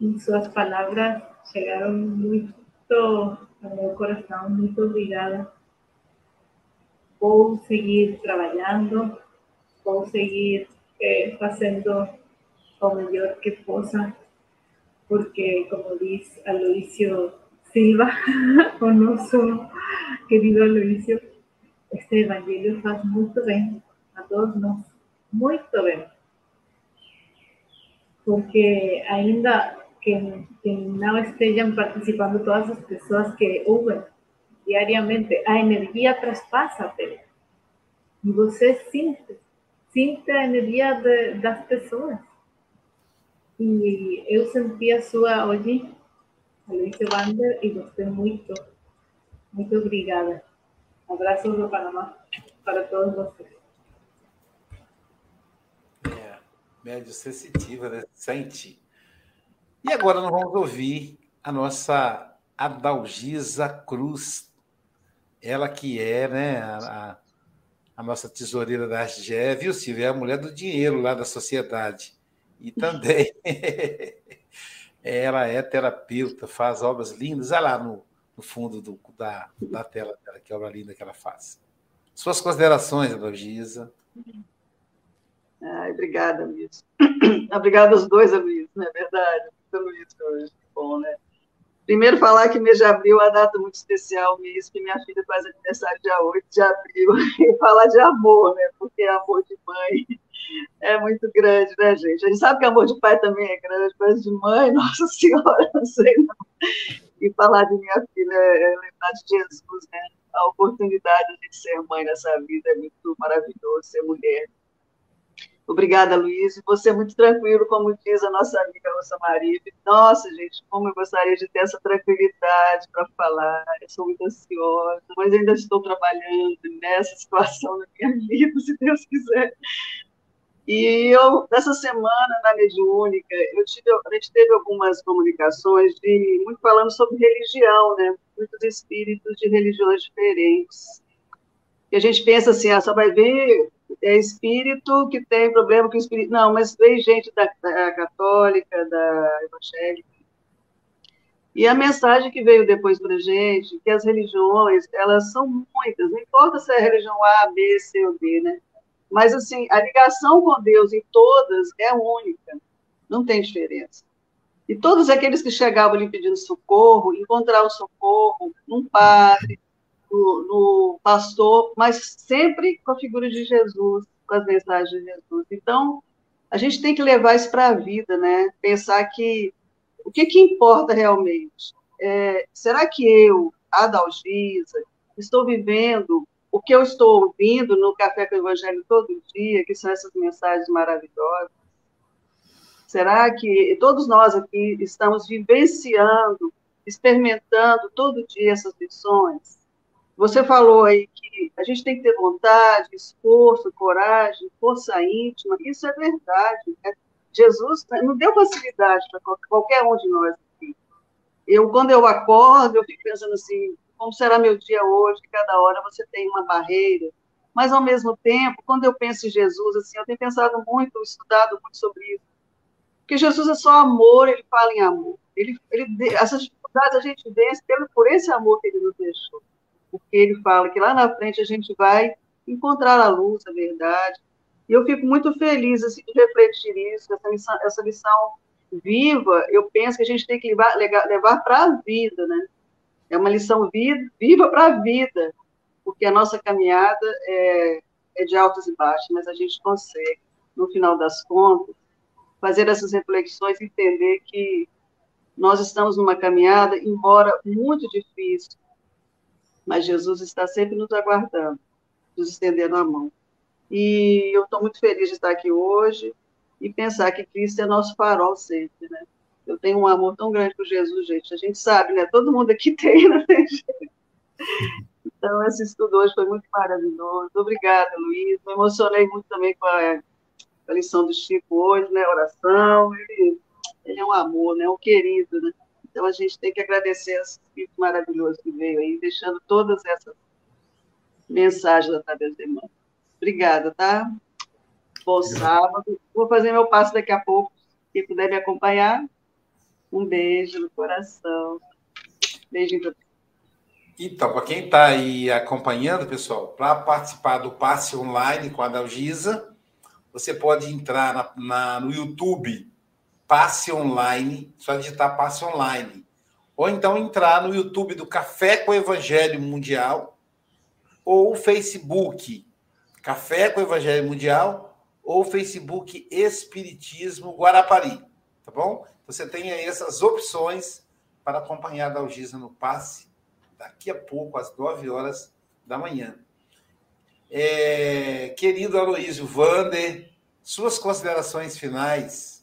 e suas palavras chegaram muito ao meu coração. Muito vou seguir trabalhando, vou seguir eh, fazendo o melhor que possa, porque, como diz Aloísio Silva, [LAUGHS] o nosso querido Aloísio, este evangelho faz muito bem a todos nós, muito bem. Porque ainda que, que não estejam participando todas as pessoas que ouvem, diariamente, a energia traspassa a pele. E você sente, sente a energia de, das pessoas. E eu senti a sua hoje, a Wander, e gostei muito. Muito obrigada. Abraços do Panamá para todos vocês. Médio sensitiva, né? Sente. E agora nós vamos ouvir a nossa Adalgisa Cruz ela que é né, a, a nossa tesoureira da SGE, viu, Silvia? É a mulher do dinheiro lá da sociedade. E também [LAUGHS] ela é terapeuta, faz obras lindas. Olha lá no, no fundo do, da, da tela dela, que obra linda que ela faz. Suas considerações, Adalgisa. Ai, obrigada, Luiz. [CLEARS THROAT] obrigada aos dois, Luiz, não é verdade? Muito Luiz hoje. Bom, né? Primeiro, falar que mês de abril é uma data muito especial, mês que minha filha faz aniversário dia 8 de abril. [LAUGHS] E falar de amor, né? Porque amor de mãe é muito grande, né, gente? A gente sabe que amor de pai também é grande, mas de mãe, [LAUGHS] Nossa Senhora, não sei não. E falar de minha filha é lembrar de Jesus, né? A oportunidade de ser mãe nessa vida é muito maravilhoso, ser mulher. Obrigada, Luiz. Você é muito tranquilo, como diz a nossa amiga Rosa Maria. Nossa, gente, como eu gostaria de ter essa tranquilidade para falar. Eu sou muito ansiosa, mas ainda estou trabalhando nessa [LAUGHS] situação da minha vida, se Deus quiser. E eu, nessa semana, na Mediúnica, eu tive, a gente teve algumas comunicações de muito falando sobre religião, né? Muitos espíritos de religiões diferentes. E a gente pensa assim, ah, só vai ver é espírito que tem problema com espírito. Não, mas veio gente da, da católica, da evangélica. E a mensagem que veio depois para gente, que as religiões, elas são muitas, não importa se é religião A, B, C ou D, né? Mas, assim, a ligação com Deus em todas é única, não tem diferença. E todos aqueles que chegavam ali pedindo socorro, encontravam socorro num padre, no, no, pastor, mas sempre com a figura de Jesus, com as mensagens de Jesus. Então, a gente tem que levar isso para a vida, né? Pensar que o que, que importa realmente? É, será que eu, Adalgisa, estou vivendo o que eu estou ouvindo no Café com o Evangelho todo dia, que são essas mensagens maravilhosas? Será que todos nós aqui estamos vivenciando, experimentando todo dia essas lições? Você falou aí que a gente tem que ter vontade, esforço, coragem, força íntima. Isso é verdade. Né? Jesus não deu facilidade para qualquer um de nós aqui. Eu, quando eu acordo, eu fico pensando assim, como será meu dia hoje? Cada hora você tem uma barreira. Mas, ao mesmo tempo, quando eu penso em Jesus, assim, eu tenho pensado muito, estudado muito sobre isso. Porque Jesus é só amor, ele fala em amor. Ele, ele, essas dificuldades a gente vence por esse amor que ele nos deixou porque ele fala que lá na frente a gente vai encontrar a luz, a verdade. E eu fico muito feliz assim, de refletir isso, essa lição, essa lição viva, eu penso que a gente tem que levar, levar para a vida, né? É uma lição viva, viva para a vida, porque a nossa caminhada é, é de altos e baixos, mas a gente consegue, no final das contas, fazer essas reflexões e entender que nós estamos numa caminhada, embora muito difícil, mas Jesus está sempre nos aguardando, nos estendendo a mão. E eu estou muito feliz de estar aqui hoje e pensar que Cristo é nosso farol sempre, né? Eu tenho um amor tão grande por Jesus, gente. A gente sabe, né? Todo mundo aqui [LAUGHS] tem, né? Então, esse estudo hoje foi muito maravilhoso. Obrigada, Luiz. Me emocionei muito também com a, a lição do Chico hoje, né? Oração. Ele, ele é um amor, né? Um querido, né? Então, a gente tem que agradecer esse espírito maravilhoso que veio aí, deixando todas essas mensagens através da irmã. Obrigada, tá? Bom sábado. Vou fazer meu passo daqui a pouco. Quem puder me acompanhar, um beijo no coração. Beijinho para então, para quem está aí acompanhando, pessoal, para participar do passe online com a Dalgisa, você pode entrar na, na, no YouTube Passe Online, só digitar Passe Online. Ou então entrar no YouTube do Café com Evangelho Mundial, ou Facebook Café com Evangelho Mundial, ou Facebook Espiritismo Guarapari. Tá bom? Você tem aí essas opções para acompanhar a Dalgisa no passe daqui a pouco, às 9 horas da manhã. É, querido Aloysio Vander, suas considerações finais.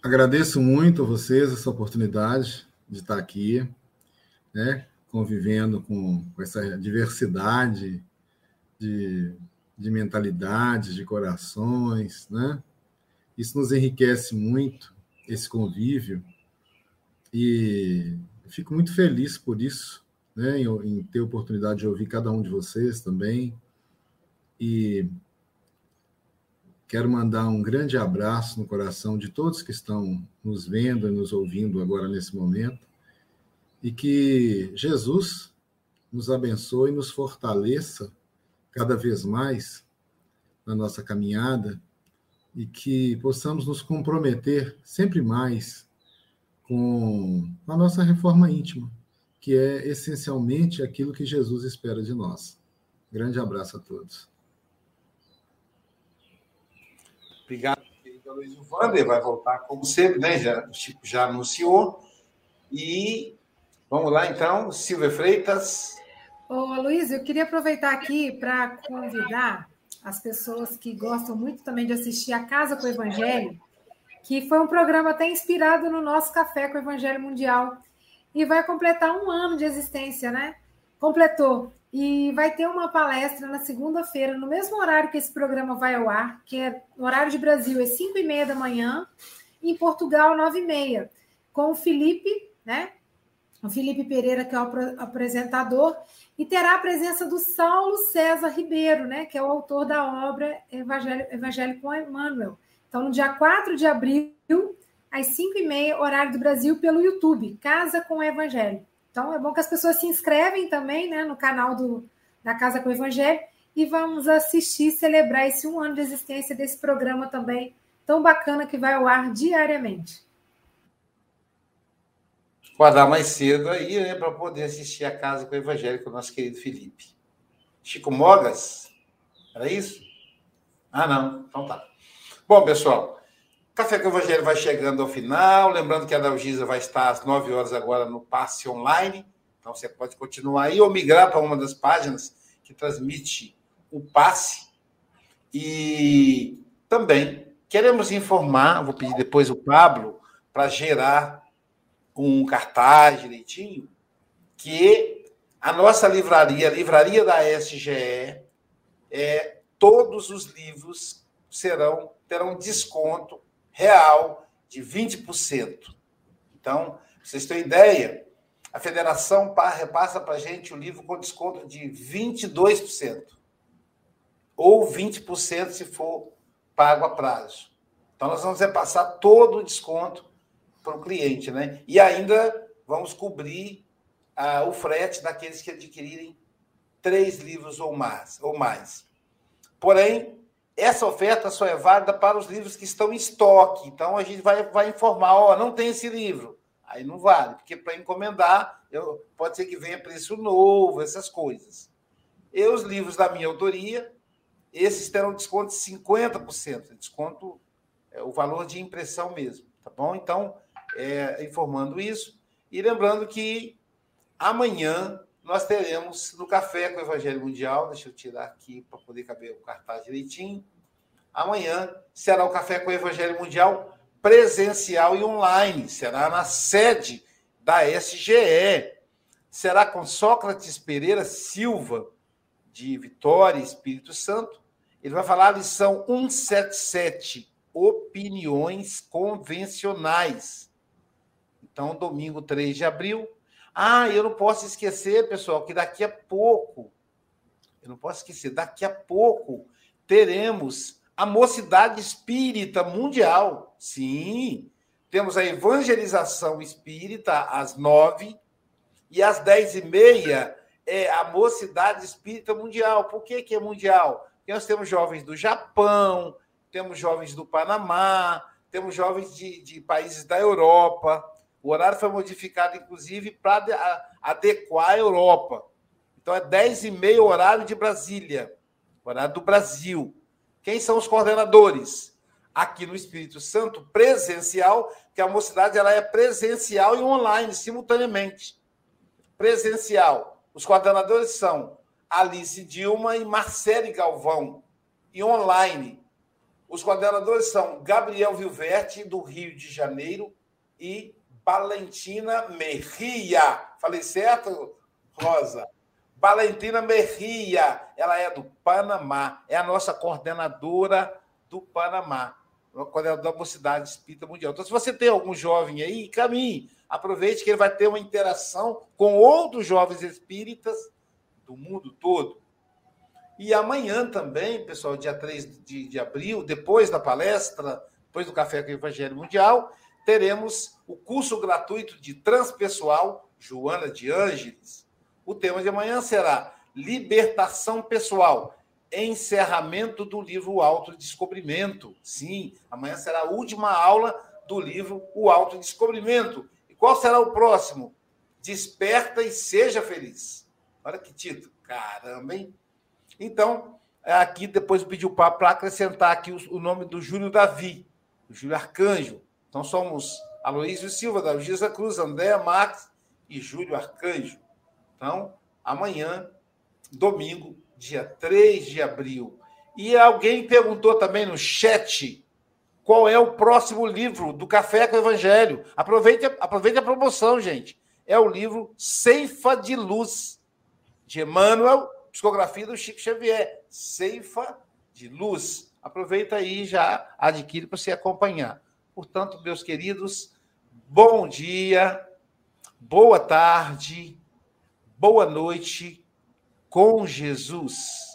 Agradeço muito a vocês essa oportunidade de estar aqui, né, convivendo com, com essa diversidade de, de mentalidades, de corações, né? Isso nos enriquece muito, esse convívio, e fico muito feliz por isso, né, em, em ter a oportunidade de ouvir cada um de vocês também, e Quero mandar um grande abraço no coração de todos que estão nos vendo e nos ouvindo agora nesse momento. E que Jesus nos abençoe e nos fortaleça cada vez mais na nossa caminhada e que possamos nos comprometer sempre mais com a nossa reforma íntima, que é essencialmente aquilo que Jesus espera de nós. Grande abraço a todos. Obrigado, querido Luiz Vander. Vai voltar como sempre, né? Já, o Chico já anunciou. E vamos lá, então, Silvia Freitas. Ô, Luiz, eu queria aproveitar aqui para convidar as pessoas que gostam muito também de assistir a Casa com o Evangelho, que foi um programa até inspirado no nosso Café com o Evangelho Mundial. E vai completar um ano de existência, né? Completou. E vai ter uma palestra na segunda-feira, no mesmo horário que esse programa vai ao ar, que é no horário de Brasil, é 5 e meia da manhã, em Portugal, 9 e meia, com o Felipe, né? O Felipe Pereira, que é o apresentador, e terá a presença do Saulo César Ribeiro, né? Que é o autor da obra Evangelho, Evangelho com Emmanuel. Então, no dia 4 de abril, às 5 e meia, horário do Brasil, pelo YouTube, Casa com o Evangelho. Então é bom que as pessoas se inscrevem também né, no canal do, da Casa com o Evangelho e vamos assistir celebrar esse um ano de existência desse programa também tão bacana que vai ao ar diariamente. Guardar mais cedo aí, né, para poder assistir a casa com o Evangelho com o nosso querido Felipe. Chico Mogas? Era isso? Ah, não. Então tá. Bom, pessoal, Café com o Evangelho vai chegando ao final. Lembrando que a Dalgisa vai estar às 9 horas agora no passe online. Então você pode continuar aí ou migrar para uma das páginas que transmite o passe. E também queremos informar, vou pedir depois o Pablo para gerar um cartaz direitinho, que a nossa livraria, a livraria da SGE, é, todos os livros serão terão desconto real de 20%. Então, vocês têm ideia, a federação repassa para a gente o livro com desconto de 22%, ou 20% se for pago a prazo. Então, nós vamos repassar todo o desconto para o cliente, né? E ainda vamos cobrir ah, o frete daqueles que adquirirem três livros ou mais. Ou mais. Porém, essa oferta só é válida para os livros que estão em estoque. Então, a gente vai, vai informar, ó, não tem esse livro. Aí não vale, porque para encomendar, eu, pode ser que venha preço novo, essas coisas. E os livros da minha autoria, esses terão desconto de 50%. Desconto é o valor de impressão mesmo, tá bom? Então, é, informando isso. E lembrando que amanhã nós teremos no Café com o Evangelho Mundial, deixa eu tirar aqui para poder caber o cartaz direitinho. Amanhã será o Café com o Evangelho Mundial presencial e online. Será na sede da SGE. Será com Sócrates Pereira Silva, de Vitória, Espírito Santo. Ele vai falar a lição 177, Opiniões Convencionais. Então, domingo 3 de abril, ah, eu não posso esquecer, pessoal, que daqui a pouco, eu não posso esquecer, daqui a pouco teremos a mocidade espírita mundial. Sim, temos a evangelização espírita às nove e às dez e meia é a mocidade espírita mundial. Por que, que é mundial? Porque nós temos jovens do Japão, temos jovens do Panamá, temos jovens de, de países da Europa, o horário foi modificado, inclusive, para adequar a Europa. Então, é 10 e meia horário de Brasília, horário do Brasil. Quem são os coordenadores? Aqui no Espírito Santo, presencial, que a mocidade ela é presencial e online, simultaneamente. Presencial. Os coordenadores são Alice Dilma e Marcele Galvão. E online. Os coordenadores são Gabriel Vilverte, do Rio de Janeiro, e Valentina Merria. Falei certo, Rosa? Valentina Merria, ela é do Panamá, é a nossa coordenadora do Panamá, coordenadora da Mocidade Espírita Mundial. Então, se você tem algum jovem aí, caminhe, aproveite que ele vai ter uma interação com outros jovens espíritas do mundo todo. E amanhã também, pessoal, dia 3 de, de abril, depois da palestra, depois do Café com o Evangelho Mundial, teremos o curso gratuito de transpessoal Joana de Ângeles. O tema de amanhã será Libertação Pessoal, encerramento do livro Autodescobrimento. Sim, amanhã será a última aula do livro O Autodescobrimento. E qual será o próximo? Desperta e seja feliz. Olha que título. Caramba, hein? Então, aqui depois eu pedi o papo para acrescentar aqui o nome do Júlio Davi, o Júlio Arcanjo, então somos Aloísio Silva, Dalgisa Cruz, Andréa Marques e Júlio Arcanjo. Então, amanhã, domingo, dia 3 de abril. E alguém perguntou também no chat qual é o próximo livro do Café com o Evangelho. Aproveite, aproveite a promoção, gente. É o livro Ceifa de Luz, de Emmanuel, psicografia do Chico Xavier. Ceifa de Luz. Aproveita aí e já adquire para você acompanhar. Portanto, meus queridos, bom dia, boa tarde, boa noite com Jesus.